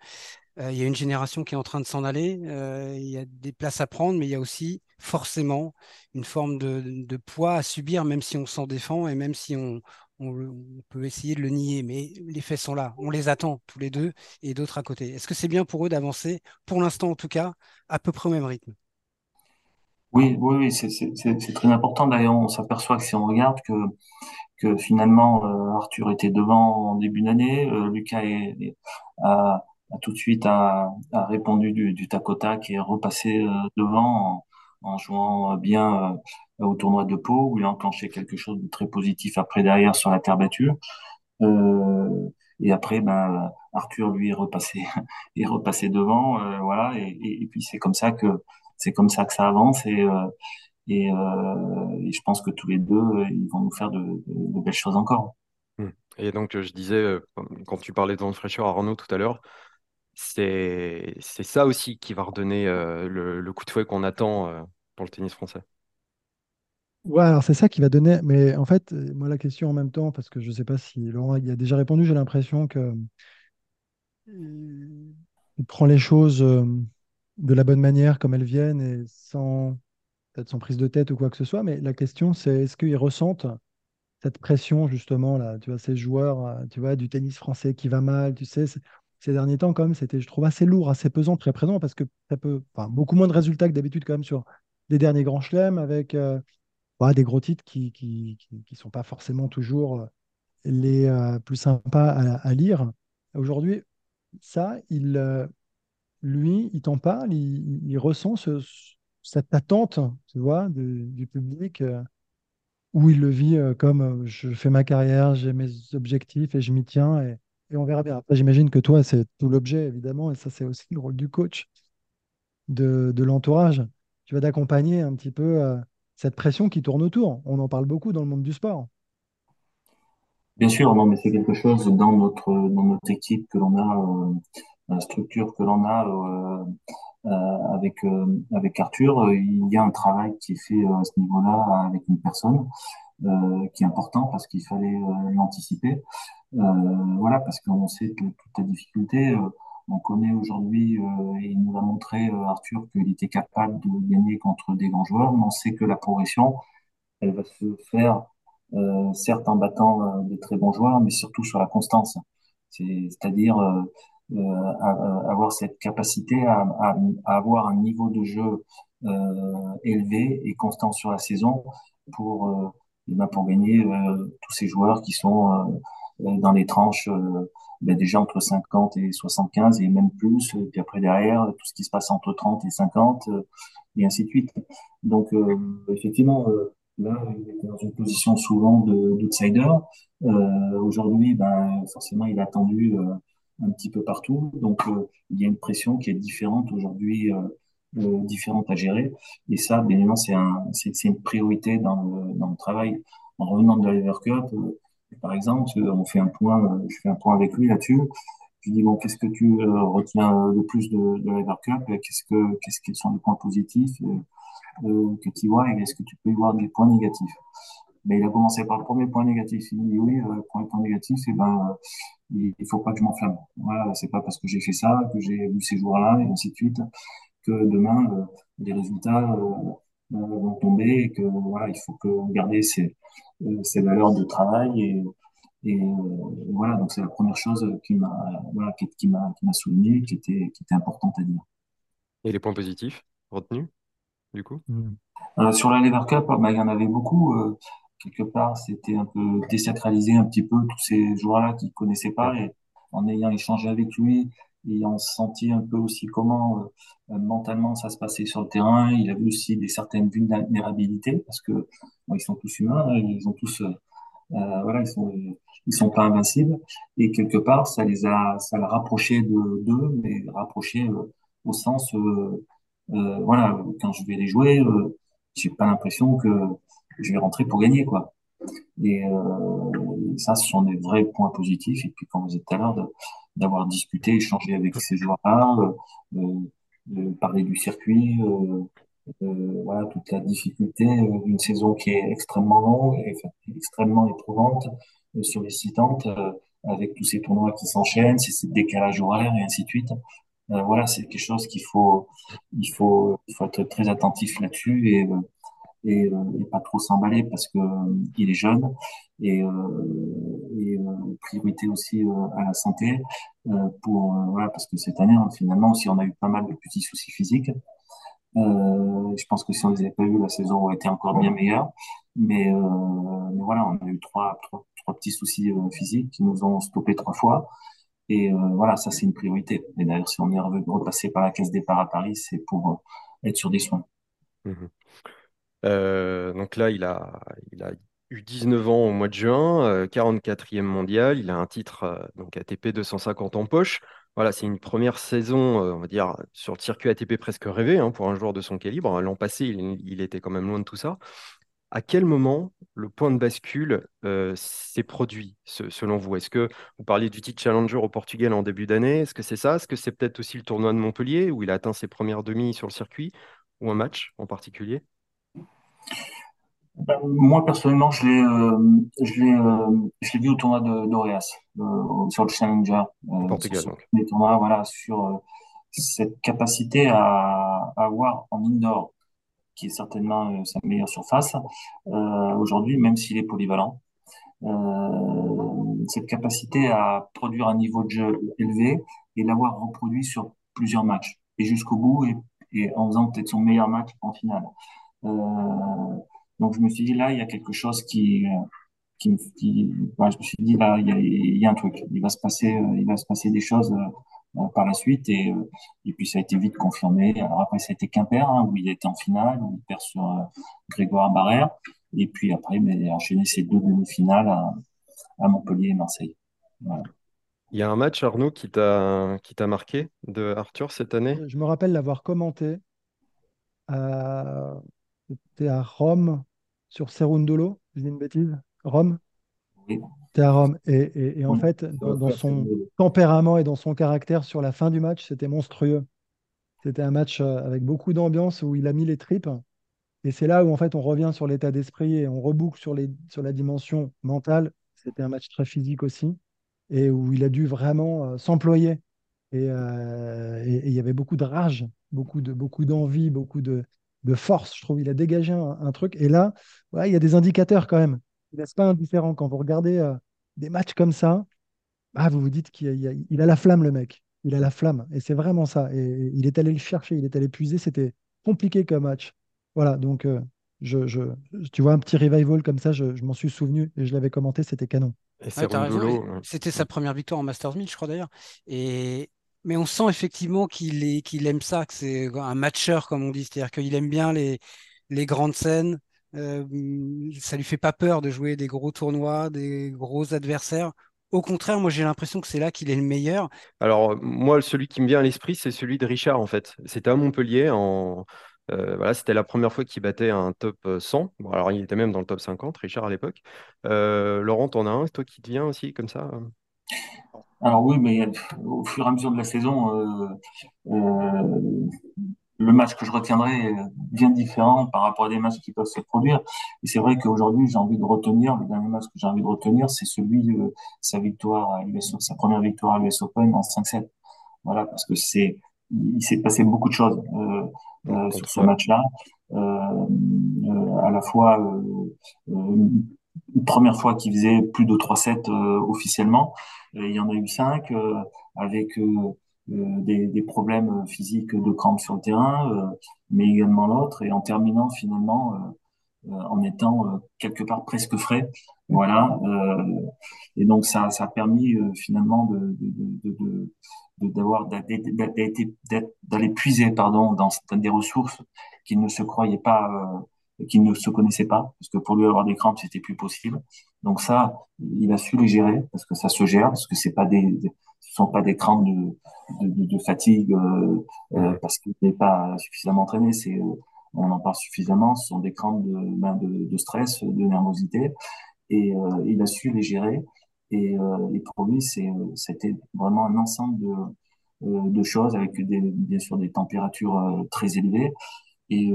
euh, y a une génération qui est en train de s'en aller, euh, il y a des places à prendre, mais il y a aussi forcément une forme de, de poids à subir, même si on s'en défend et même si on, on, peut essayer de le nier, mais les faits sont là. On les attend tous les deux et d'autres à côté. Est-ce que c'est bien pour eux d'avancer, pour l'instant en tout cas, à peu près au même rythme? Oui, oui, c'est très important. D'ailleurs, on s'aperçoit que si on regarde que, finalement euh, Arthur était devant en début d'année, euh, Lucas a, tout de suite a, répondu du, du, tac au tac et est repassé euh, devant jouant bien euh, au tournoi de Pau, où il a enclenché quelque chose de très positif après derrière sur la terre battue. Euh, et après, ben, Arthur lui est repassé, est repassé devant, euh, voilà. Et, et, puis c'est comme ça que c'est comme ça que ça avance et et, je pense que tous les deux, ils vont nous faire de, de, de belles choses encore. Hum. Et donc, je disais, quand tu parlais de fraîcheur à Arnaud tout à l'heure, c'est ça aussi qui va redonner le, le, coup de fouet qu'on attend pour le tennis français. Ouais, alors c'est ça qui va donner. Mais en fait, moi, la question en même temps, parce que je ne sais pas si Laurent y a déjà répondu, j'ai l'impression que il prend les choses de la bonne manière, comme elles viennent, et sans peut-être sans prise de tête ou quoi que ce soit. Mais la question, c'est est-ce qu'ils ressentent cette pression, justement, là, tu vois, ces joueurs, tu vois, du tennis français qui va mal, tu sais, ces derniers temps, quand même, c'était, je trouve, assez lourd, assez pesant, très présent, parce que ça peut, enfin, beaucoup moins de résultats que d'habitude, quand même, sur des derniers grands chelems, avec euh, bah, des gros titres qui qui, qui, qui, sont pas forcément toujours euh, les euh, plus sympas à, lire. Aujourd'hui, ça, il, lui, il t'en parle, il, ressent ce, cette attente, tu vois, du public, où il le vit comme je fais ma carrière, j'ai mes objectifs et je m'y tiens. Et, et on verra bien. Après, j'imagine que toi, c'est tout l'objet, évidemment, et ça, c'est aussi le rôle du coach, de, l'entourage. Tu vas d'accompagner un petit peu euh, cette pression qui tourne autour. On en parle beaucoup dans le monde du sport. Bien sûr, non, mais c'est quelque chose dans notre équipe que l'on a, euh, la structure que l'on a euh, avec Arthur. Il y a un travail qui est fait à ce niveau-là avec une personne qui est important parce qu'il fallait l'anticiper. voilà, parce qu'on sait que toutes les difficultés. On connaît aujourd'hui, euh, et il nous a montré, euh, Arthur, qu'il était capable de gagner contre des grands joueurs, mais on sait que la progression, elle va se faire, euh, certes en battant euh, des très bons joueurs, mais surtout sur la constance. C'est-à-dire euh, euh, avoir cette capacité à, avoir un niveau de jeu élevé et constant sur la saison pour, ben pour gagner tous ces joueurs qui sont dans les tranches ben déjà entre 50 et 75 et même plus. Et puis après derrière, tout ce qui se passe entre 30 et 50 euh, et ainsi de suite. Donc euh, effectivement, euh, là, il était dans une position souvent d'outsider. Euh, Aujourd'hui, ben, forcément, il a attendu un petit peu partout. Donc il y a une pression qui est différente aujourd'hui. Euh, différentes à gérer. Et ça, bien évidemment, c'est un, une priorité dans le, dans le travail. En revenant de la Lever Cup, par exemple, on fait un point, euh, je fais un point avec lui là-dessus. Je lui dis bon, qu'est-ce que tu euh, retiens le plus de, de la Cup Qu'est-ce que, sont les points positifs euh, que tu vois et est-ce que tu peux y voir des points négatifs? Mais il a commencé par le premier point négatif. Il dit oui, le premier point négatif, c'est ben il faut pas que je m'enflamme. Voilà, c'est pas parce que j'ai fait ça, que j'ai vu ces joueurs-là, et ainsi de suite, que demain, euh, les résultats euh, euh, vont tomber et que voilà, il faut que garder ces, ces valeurs de travail et, et voilà, donc c'est la première chose qui m'a voilà, qui, qui m'a qui m'a souligné, qui était qui était importante à dire. Et les points positifs retenus, du coup? Euh, Sur la Lever Cup, bah, il y en avait beaucoup. Euh, quelque part, c'était un peu désacralisé un petit peu tous ces joueurs-là qui ne connaissaient pas. Et en ayant échangé avec lui, ayant senti un peu aussi comment euh, euh, mentalement ça se passait sur le terrain, il a vu aussi des certaines vulnérabilités parce que ils sont tous humains, hein, ils ont tous euh, voilà, ils sont ils sont pas invincibles et quelque part ça les a ça l'a rapproché de d'eux, mais rapproché au sens voilà quand je vais les jouer, j'ai pas l'impression que je vais rentrer pour gagner quoi. Et ça, ce sont des vrais points positifs. Et puis, quand vous êtes tout à l'heure, d'avoir discuté, échangé avec ces joueurs-là, euh, de parler du circuit, euh, euh, voilà, toute la difficulté d'une saison qui est extrêmement longue et extrêmement éprouvante, sollicitante, avec tous ces tournois qui s'enchaînent, ces décalages horaires et ainsi de suite. voilà, c'est quelque chose qu'il faut, il faut, être très attentif là-dessus et et, euh, pas trop s'emballer parce que euh, il est jeune et, euh, et priorité aussi à la santé pour voilà parce que cette année hein, finalement aussi on a eu pas mal de petits soucis physiques euh, je pense que si on les avait pas eu, la saison aurait été encore bien meilleure. Mais, euh, mais voilà, on a eu trois, trois, trois petits soucis euh, physiques qui nous ont stoppé trois fois. Et voilà, ça c'est une priorité. Et d'ailleurs, si on est repasser par la caisse départ à Paris, c'est pour être sur des soins. Mmh euh, donc là, il a, il a eu 19 ans au mois de juin, 44e euh, mondial. Il a un titre euh, donc ATP 250 en poche. Voilà, c'est une première saison, on va dire, sur le circuit ATP presque rêvé hein, pour un joueur de son calibre. L'an passé, il, était quand même loin de tout ça. À quel moment le point de bascule s'est produit, selon vous? Est-ce que vous parliez du titre Challenger au Portugal en début d'année? Est-ce que c'est ça? Est-ce que c'est peut-être aussi le tournoi de Montpellier où il a atteint ses premières demi sur le circuit ou un match en particulier? Moi, personnellement, je l'ai, euh, je l'ai, euh, je l'ai vu au tournoi de d'Oreas, euh, sur le Challenger. Euh, Portugal, sur donc. les tournois, voilà, sur euh, cette capacité à, à avoir en indoor, qui est certainement euh, sa meilleure surface, aujourd'hui, même s'il est polyvalent. cette capacité à produire un niveau de jeu élevé et l'avoir reproduit sur plusieurs matchs et jusqu'au bout et, et en faisant peut-être son meilleur match en finale. Euh, donc je me suis dit là, il y a quelque chose qui, qui, qui ouais, je me suis dit là, il y a, il y a un truc. Il va se passer, il va se passer des choses euh, par la suite et, et puis ça a été vite confirmé. Alors après ça a été Quimper hein, où il était en finale, où il perd sur euh, Grégoire Barrère et puis après mais il a enchaîné ses deux demi-finales à, à, Montpellier et Marseille. Voilà. Il y a un match Arnaud qui t'a qui t'a marqué de Arthur cette année? Je me rappelle l'avoir commenté. Euh, c'était à Rome, sur Serundolo, je dis une bêtise. Rome? Oui. C'était à Rome. Et, et, en fait, dans, dans, son tempérament et dans son caractère sur la fin du match, c'était monstrueux. C'était un match euh, avec beaucoup d'ambiance où il a mis les tripes. Et c'est là où en fait on revient sur l'état d'esprit et on reboucle sur, les, sur la dimension mentale. C'était un match très physique aussi et où il a dû vraiment euh, s'employer. Et, euh, et, il y avait beaucoup de rage, beaucoup de beaucoup d'envie, beaucoup de, de force. Je trouve il a dégagé un, truc. Et là, ouais, il y a des indicateurs quand même. Il n'est pas indifférent. Quand vous regardez euh, des matchs comme ça, ah, vous vous dites qu'il a, il a, la flamme, le mec. Il a la flamme. Et c'est vraiment ça. Et, il est allé le chercher, il est allé puiser. C'était compliqué comme match. Voilà, donc euh, je, je, tu vois, un petit revival comme ça, je, je m'en suis souvenu et je l'avais commenté, c'était canon. C'était sa première victoire en Masters 1000, je crois d'ailleurs. Et, mais on sent effectivement qu'il aime ça, que c'est un matcheur, comme on dit, c'est-à-dire qu'il aime bien les, les grandes scènes. Euh, ça lui fait pas peur de jouer des gros tournois, des gros adversaires. Au contraire, moi j'ai l'impression que c'est là qu'il est le meilleur. Alors moi, celui qui me vient à l'esprit, c'est celui de Richard en fait. C'était à Montpellier en, euh, voilà, c'était la première fois qu'il battait un top 100. Bon, alors, il était même dans le top 50, Richard, à l'époque. Euh, Laurent, t'en as un, toi qui te vient aussi, comme ça alors oui, mais au fur et à mesure de la saison, euh, euh, le match que je retiendrai est bien différent par rapport à des matchs qui peuvent se produire. Et c'est vrai qu'aujourd'hui, j'ai envie de retenir, le dernier match que j'ai envie de retenir, c'est celui de sa victoire à US, sa première victoire à l'US Open en 5-7. Voilà, parce que c'est, il s'est passé beaucoup de choses euh, euh, sur ce match-là. Euh, euh, à la fois, euh, une première fois qu'il faisait plus de 3-7 officiellement, il y en a eu 5 avec euh, des, des, problèmes physiques de crampes sur le terrain, euh, mais également l'autre, et en terminant finalement euh, en étant quelque part presque frais. Voilà. et donc ça, a permis finalement de, de, d'aller puiser pardon dans des ressources qu'il ne se croyait pas euh, qu'il ne se connaissait pas parce que pour lui avoir des crampes c'était plus possible donc ça il a su les gérer parce que ça se gère parce que c'est pas des, ce sont pas des crampes de de, de fatigue euh, euh, parce qu'il n'est pas suffisamment entraîné. C'est, euh, on en parle suffisamment. Ce sont des crampes de, ben de, de stress, de nervosité, et il a su les gérer. Et, et pour lui, c'est, c'était vraiment un ensemble de, de choses avec des, bien sûr des températures très élevées. Et,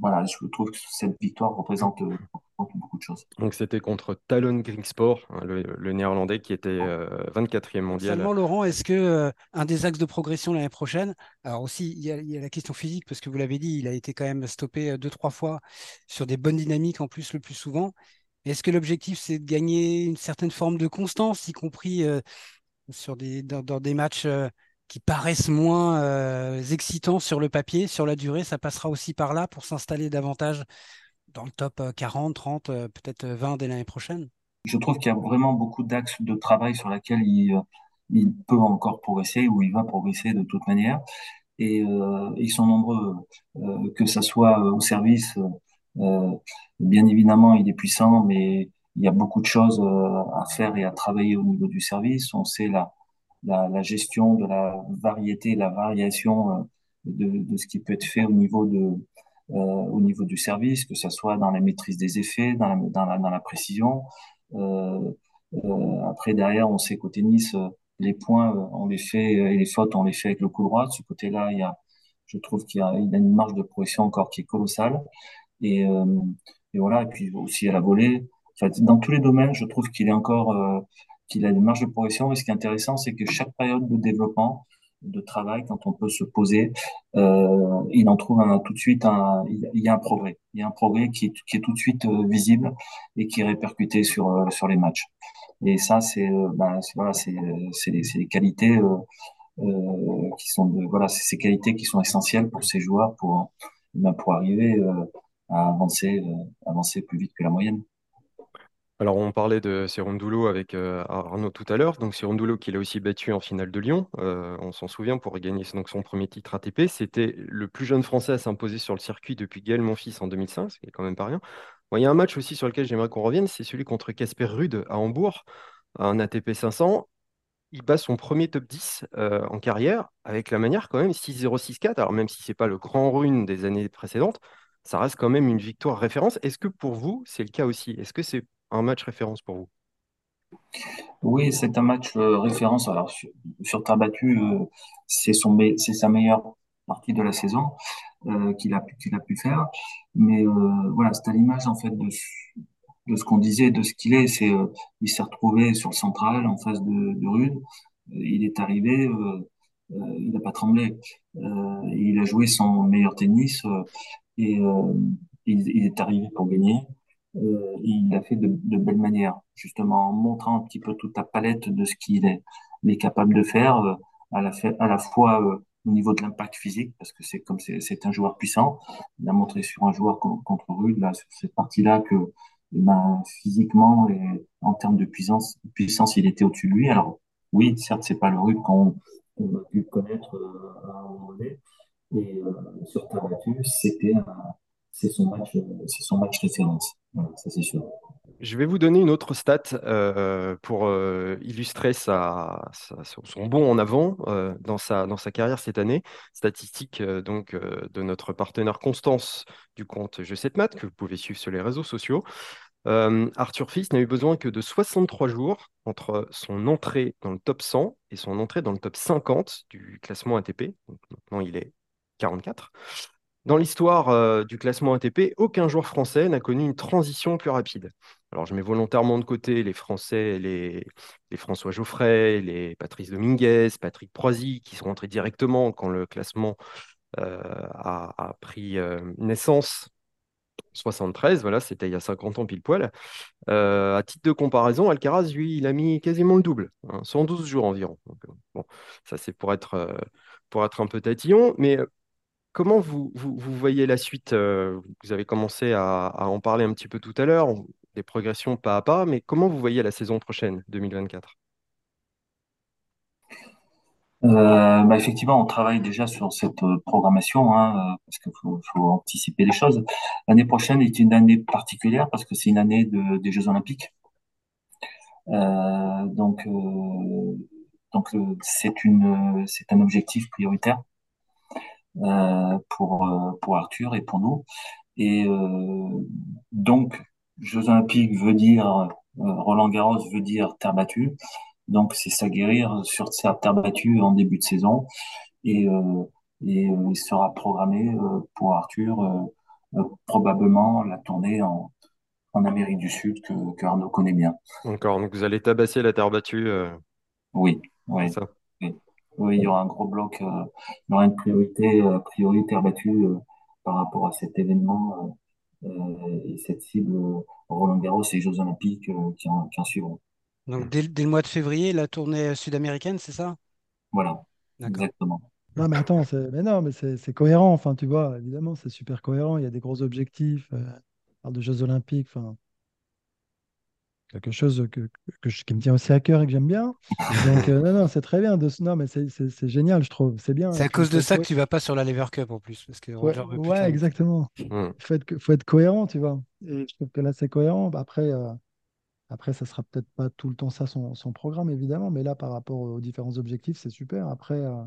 voilà, je trouve que cette victoire représente euh, beaucoup de choses. Donc c'était contre Talon Greensport, hein, le, néerlandais qui était 24e euh, mondial. Seulement Laurent, est-ce que euh, un des axes de progression l'année prochaine, alors aussi il y, a, la question physique parce que vous l'avez dit, il a été quand même stoppé deux trois fois sur des bonnes dynamiques en plus le plus souvent. Est-ce que l'objectif c'est de gagner une certaine forme de constance, y compris sur des dans des matchs qui paraissent moins euh, excitants sur le papier, sur la durée, ça passera aussi par là pour s'installer davantage dans le top 40, euh, 30, euh, peut-être 20 dès l'année prochaine? Je trouve qu'il y a vraiment beaucoup d'axes de travail sur lesquels il, il, peut encore progresser ou il va progresser de toute manière. Et ils sont nombreux, que ça soit au service. bien évidemment, il est puissant, mais il y a beaucoup de choses à faire et à travailler au niveau du service. On sait là la, gestion de la variété, la variation euh, de, ce qui peut être fait au niveau de euh, au niveau du service, que ce soit dans la maîtrise des effets, dans la, dans la, précision. Euh, après derrière, on sait qu'au tennis, les points, on les fait et les fautes, on les fait avec le coup droit. De ce côté-là, il y a, je trouve qu'il y a, une marge de progression encore qui est colossale. Et, et voilà. Et puis aussi à la volée. Enfin, dans tous les domaines, je trouve qu'il est encore qu'il a des marges de progression. Mais ce qui est intéressant, c'est que chaque période de développement, de travail, quand on peut se poser, euh, il en trouve un, tout de suite un, il y a un progrès. Il y a un progrès qui est, qui est tout de suite euh, visible et qui est répercuté sur euh, sur les matchs. Et ça, c'est euh, ben, voilà, c'est des, des, qualités euh, qui sont de, voilà, c'est ces qualités qui sont essentielles pour ces joueurs pour ben, pour arriver à avancer avancer plus vite que la moyenne. Alors, on parlait de Cerundolo avec euh, Arnaud tout à l'heure. Donc, Cerundolo qui l'a aussi battu en finale de Lyon. Euh, on s'en souvient pour gagner donc, son premier titre ATP. C'était le plus jeune Français à s'imposer sur le circuit depuis Gaël Monfils en 2005, ce qui est quand même pas rien. il y a un match aussi sur lequel j'aimerais qu'on revienne, c'est celui contre Casper Rude à Hambourg, un ATP 500. Il bat son premier top 10 euh, en carrière avec la manière quand même 6-0, 6-4. Alors, même si c'est pas le grand rune des années précédentes, ça reste quand même une victoire référence. Est-ce que pour vous, c'est le cas aussi? Est-ce que c'est un match référence pour vous? Oui, c'est un match euh, référence. Alors, sur, sur terre battue, euh, c'est sa meilleure partie de la saison euh, qu'il a, qu'il a pu faire. Mais voilà, c'est à l'image en fait de, ce qu'on disait, de ce qu'il est. Il s'est retrouvé sur le central en face de, de Rude. Il est arrivé, il n'a pas tremblé. il a joué son meilleur tennis et il est arrivé pour gagner. Euh, il l'a fait de, de, belle manière, justement en montrant un petit peu toute la palette de ce qu'il est, capable de faire, euh, à, la, fois euh, au niveau de l'impact physique, parce que c'est comme c'est un joueur puissant. Il a montré sur un joueur contre Rude, là, sur cette partie-là, que eh ben, physiquement et en termes de puissance, il était au-dessus de lui. Alors oui, certes, c'est pas le Rude qu'on a pu connaître à un moment donné. Et sur ta c'était c'est son match, c'est son match référence Je vais vous donner une autre stat euh, pour euh, illustrer son bond en avant euh, dans, sa, dans sa carrière cette année. Statistique donc de notre partenaire Constance du compte Je 7 Math que vous pouvez suivre sur les réseaux sociaux. Arthur Fils n'a eu besoin que de 63 jours entre son entrée dans le top 100 et son entrée dans le top 50 du classement ATP. Donc, maintenant, il est 44. Dans l'histoire du classement ATP, aucun joueur français n'a connu une transition plus rapide. Alors, je mets volontairement de côté les Français, les, François Geoffrey, les Patrice Dominguez, Patrick Proisy, qui sont rentrés directement quand le classement a, a, pris naissance 73, voilà, c'était il y a 50 ans pile poil. Euh, à titre de comparaison, Alcaraz, lui, il a mis quasiment le double, 112 hein, jours environ. Euh, bon, ça c'est pour être, euh, pour être un peu tatillon, mais comment vous, voyez la suite Vous avez commencé à, en parler un petit peu tout à l'heure, des progressions pas à pas, mais comment vous voyez la saison prochaine, 2024 euh, bah effectivement, on travaille déjà sur cette euh, programmation, hein, euh, parce qu'il faut, anticiper les choses. L'année prochaine est une année particulière parce que c'est une année de, des Jeux Olympiques. Euh, donc, euh, c'est un objectif prioritaire pour pour Arthur et pour nous. Et donc, Jeux Olympiques veut dire Roland Garros veut dire terre battue. Donc, c'est s'aguerrir sur terre battue en début de saison. Et, euh, et euh, il sera programmé euh, pour Arthur probablement la tournée en, en Amérique du Sud que, que Arnaud connaît bien. Encore, donc vous allez tabasser la terre battue. Oui, oui. Ça. Oui. il y aura un gros bloc, il y aura une priorité, priorité terre battue par rapport à cet événement et cette cible Roland Garros et les Jeux Olympiques qui en, qui en suivront. Donc dès, le mois de février, la tournée sud-américaine, c'est ça? Voilà, exactement. Non, mais attends, mais non, mais c'est cohérent. Enfin, tu vois, évidemment, c'est super cohérent. Il y a des gros objectifs. Euh, on parle de Jeux Olympiques. Enfin, quelque chose que, que, qui me tient aussi à cœur et que j'aime bien. Donc, euh, non, non, c'est très bien. De, non, mais c'est génial, je trouve. C'est bien. C'est à cause de ça que tu vas pas sur la Lever Cup en plus. Parce que ouais, exactement. Il faut être, faut être cohérent, tu vois. Et je trouve que là, c'est cohérent. Après, euh, après, ça sera peut-être pas tout le temps ça son, programme, évidemment, mais là, par rapport aux différents objectifs, c'est super. Après, euh,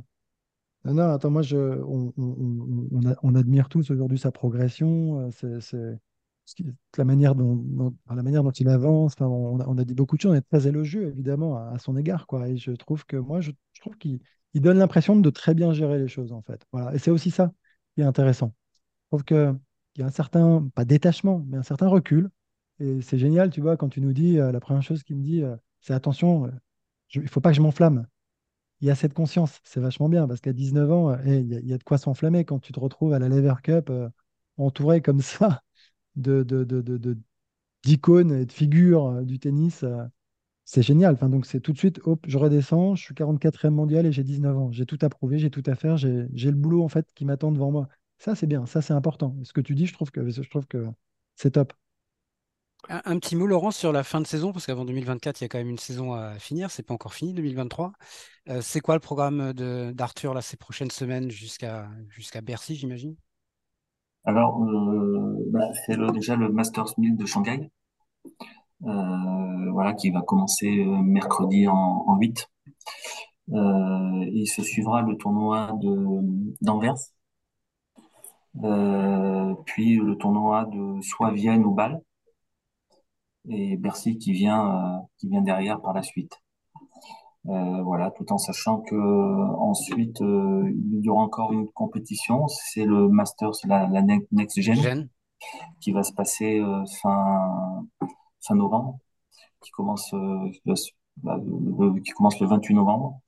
non, attends, moi, je, on, admire tous aujourd'hui sa progression. Euh, c'est la manière dont, la manière dont il avance. on, a dit beaucoup de choses. On est très élogieux, évidemment, à, son égard, quoi. Et je trouve que moi, je, trouve qu'il donne l'impression de très bien gérer les choses, en fait. Voilà. Et c'est aussi ça qui est intéressant. Je trouve qu'il y a un certain, pas détachement, mais un certain recul et c'est génial, tu vois, quand tu nous dis, euh, la première chose qu'il me dit, euh, c'est attention, euh, il ne faut pas que je m'enflamme. Il y a cette conscience, c'est vachement bien, parce qu'à 19 ans, il y, a de quoi s'enflammer quand tu te retrouves à la Lever Cup entouré comme ça de, d'icônes et de figures du tennis. c'est génial. Enfin, donc c'est tout de suite, hop, je redescends, je suis 44e mondial et j'ai 19 ans. J'ai tout à prouver, j'ai tout à faire, j'ai, le boulot en fait qui m'attend devant moi. Ça, c'est bien, ça, c'est important. Ce que tu dis, je trouve que, je trouve que c'est top. Un, petit mot, Laurent, sur la fin de saison, parce qu'avant 2024, il y a quand même une saison à finir. C'est pas encore fini, 2023. Euh, c'est quoi le programme d'Arthur là, ces prochaines semaines jusqu'à jusqu'à Bercy, j'imagine? Alors, euh, bah, c'est déjà le Masters 1000 de Shanghai, euh, voilà, qui va commencer mercredi en, en 8. il se suivra le tournoi d'Anvers, puis le tournoi de soit Vienne ou Bâle et Bercy qui vient, euh, qui vient derrière par la suite. Euh, voilà, tout en sachant que ensuite euh, il y aura encore une compétition, c'est le Masters, la, la Next Gen, qui va se passer fin fin novembre, qui commence bah, le, qui commence le 28 novembre.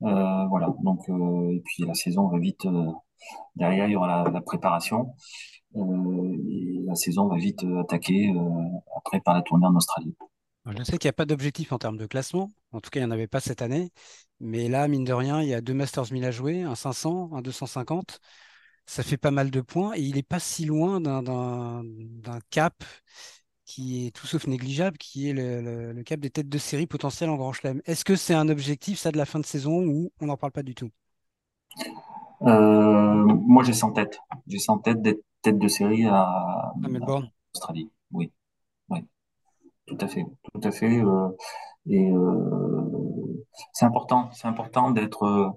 voilà, donc et puis la saison va vite. derrière, il y aura la, la préparation. Euh, et la saison va vite euh, attaquer euh, après par la tournée en Australie. Je sais qu'il n'y a pas d'objectif en termes de classement. En tout cas, il n'y en avait pas cette année. Mais là, mine de rien, il y a deux Masters 1000 à jouer, un 500, un 250. Ça fait pas mal de points et il n'est pas si loin d'un cap qui est tout sauf négligeable, qui est le, cap des têtes de série potentielles en Grand Chelem. Est-ce que c'est un objectif, ça, de la fin de saison ou on n'en parle pas du tout? Moi, j'ai ça en tête. J'ai ça en tête d'être tête de série à, Australie. Oui, oui, tout à fait, tout à fait. Euh, et euh, c'est important, c'est important d'être euh,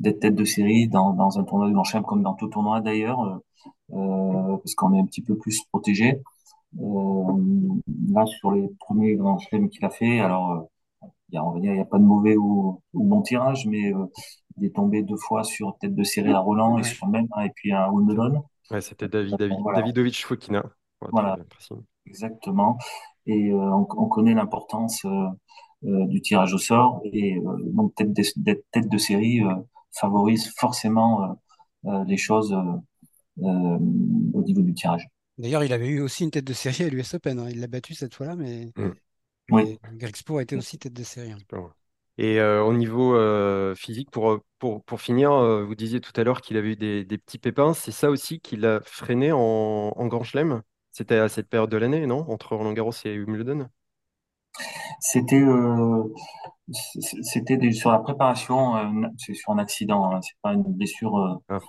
d'être tête de série dans, dans un tournoi de Grand Chelem comme dans tout tournoi d'ailleurs, parce qu'on est un petit peu plus protégé. là, sur les premiers Grands Chelem qu'il a fait, alors il y a, on va dire, il n'y a pas de mauvais ou, ou bon tirage, mais il est tombé deux fois sur tête de série à Roland et sur même, et puis à Wimbledon. Ouais, c'était David, David, Voilà. Davidovic Fokina. Ouais, Voilà. Exactement. Et euh, on, on connaît l'importance euh, euh, du tirage au sort. Et euh, donc, tête de, d'être tête de série euh, favorise forcément euh, euh, les choses au niveau du tirage. D'ailleurs, il avait eu aussi une tête de série à l'US Open. hein. Il l'a battu cette fois-là, mais, Mm. Oui. a été aussi tête de série. hein. Et euh, au niveau euh, physique, pour, pour, pour finir, euh, vous disiez tout à l'heure qu'il avait eu des, des petits pépins. C'est ça aussi qui l'a freiné en, en Grand Chelem? C'était à cette période de l'année, non? Entre Roland Garros et Wimbledon? C'était euh, c'était sur la préparation, euh, c'est sur un accident, hein, c'est pas une blessure, euh, Ah,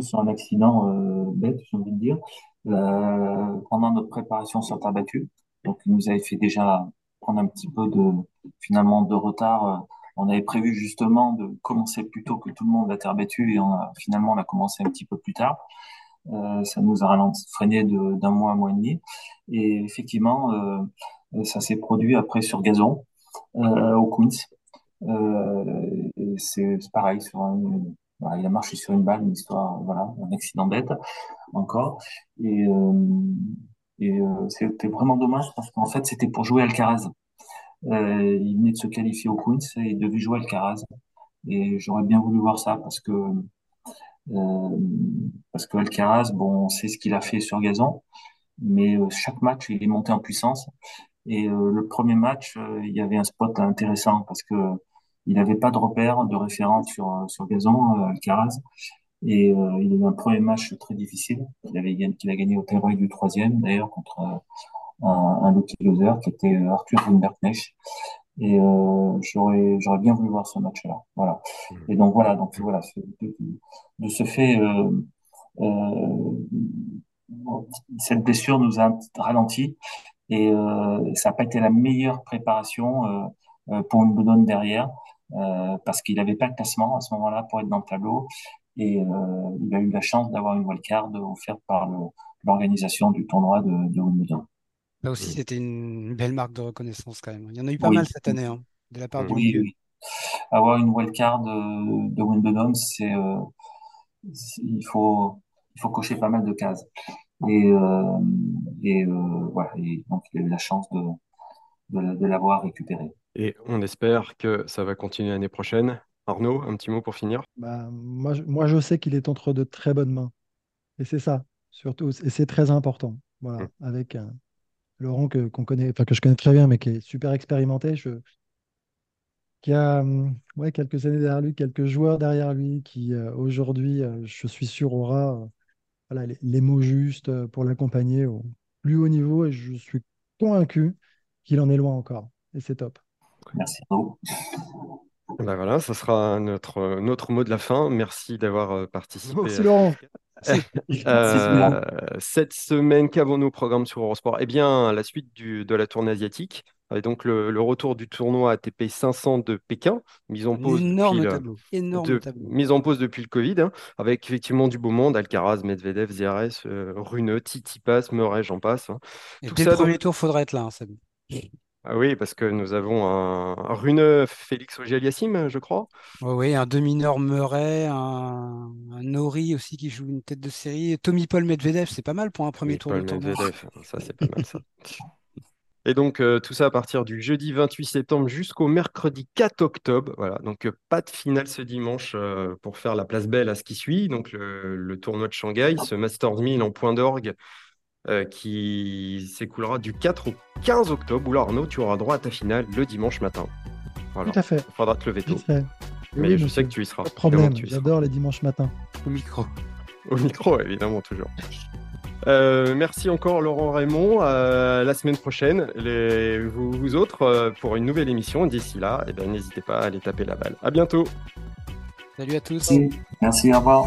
sur un accident euh, bête, j'ai envie de dire. Pendant notre préparation sur terre battue, donc il nous avait fait déjà prendre un petit peu de finalement de retard. On avait prévu justement de commencer plus tôt que tout le monde la terre battue et on a, finalement on a commencé un petit peu plus tard. Euh, ça nous a ralenti, freiné d'un mois, un mois et demi. Et effectivement, euh, ça s'est produit après sur gazon euh, au Queens. C'est pareil, sur un, voilà, il a marché sur une balle, une histoire, voilà, un accident bête encore. Et, et c'était vraiment dommage parce qu'en fait, c'était pour jouer Alcaraz. Euh, il venait de se qualifier au Queens et il devait jouer Alcaraz. Et j'aurais bien voulu voir ça parce que parce que Alcaraz, bon, on sait ce qu'il a fait sur gazon, mais euh, chaque match, il est monté en puissance. Et euh, le premier match, euh, il y avait un spot intéressant parce que il n'avait pas de repère, de référence sur, euh, sur gazon, euh, Alcaraz. Et euh, il a eu un premier match très difficile qu'il avait qu'il a gagné au tie-break du troisième, d'ailleurs, contre euh, un, un lucky loser qui était euh, Arthur Rinderknecht. Et euh, j'aurais j'aurais bien voulu voir ce match-là. Voilà. Et donc voilà, donc voilà, ce- de, de ce fait, euh, euh, cette blessure nous a ralenti et euh, ça n'a pas été la meilleure préparation euh, euh, pour Wimbledon derrière euh, parce qu'il n'avait pas le classement à ce moment-là pour être dans le tableau et euh, il a eu la chance d'avoir une wildcard offerte par l'organisation du tournoi de, de Wimbledon. Là aussi, Mm. c'était une belle marque de reconnaissance quand même. Il y en a eu pas Oui. mal cette année, hein, de la part Mm. du Oui, milieu. oui. Avoir une wildcard de, de Wimbledon, c'est euh, il faut il faut cocher pas mal de cases. Et, euh, et euh, voilà. Et donc il a eu la chance de, de, de l'avoir récupéré. Et on espère que ça va continuer l'année prochaine. Arnaud, un petit mot pour finir? Bah, moi, je- moi, je sais qu'il est entre de très bonnes mains. Et c'est ça, surtout. Et c'est très important. Voilà, avec un Laurent que, qu'on connaît, enfin, que je connais très bien, mais qui est super expérimenté. Je, qui a hum, ouais, quelques années derrière lui, quelques joueurs derrière lui, qui euh, aujourd'hui, euh, je suis sûr, aura euh, voilà, les, les mots justes euh, pour l'accompagner au plus haut niveau. Et je suis convaincu qu'il en est loin encore. Et c'est top. Merci. Ben voilà, ça sera notre, notre mot de la fin. Merci d'avoir euh, participé. Merci à- Laurent. Euh, cette semaine, qu'avons-nous au programme sur Eurosport? Eh bien, la suite du- de la tournée asiatique, avec donc le, le retour du tournoi ATP 500 de Pékin, mise en pause énorme depuis le, tableau. Énorme de- tableau. mise en pause depuis le Covid, hein, avec effectivement du beau monde, Alcaraz, Medvedev, Zverev, euh, Runeux, Tsitsipas, Murray, j'en passe. hein. Et Tout dès ça, le premier donc- tour, faudra être là, hein, Samy. Ah oui, parce que nous avons un, un Runeux Félix Auger-Aliassime, je crois. Oui, oui, un demi-nord Murray, un, aussi qui joue une tête de série. Tommy Paul Medvedev, c'est pas mal pour un premier tour Paul de tournoi. Medvedev, ça c'est pas mal ça. Et donc euh, tout ça à partir du jeudi 28 septembre jusqu'au mercredi 4 octobre. Voilà, donc euh, pas de finale ce dimanche euh, pour faire la place belle à ce qui suit. Donc le, le tournoi de Shanghai, ce Masters 1000 en point d'orgue euh, qui s'écoulera du 4 au 15 octobre. Où là Arnaud, tu auras droit à ta finale le dimanche matin. Voilà, Tout à fait. il faudra te lever tôt. Mais Oui, je sais que tu y seras. Pas de problème. J'adore les dimanches matins. Au micro. Au micro, évidemment, toujours. Euh, merci encore Laurent Raymond. Euh, la semaine prochaine, les, vous, vous autres, euh, pour une nouvelle émission. D'ici là, eh ben, n'hésitez pas à aller taper la balle. À bientôt. Salut à tous. Merci, Merci au revoir.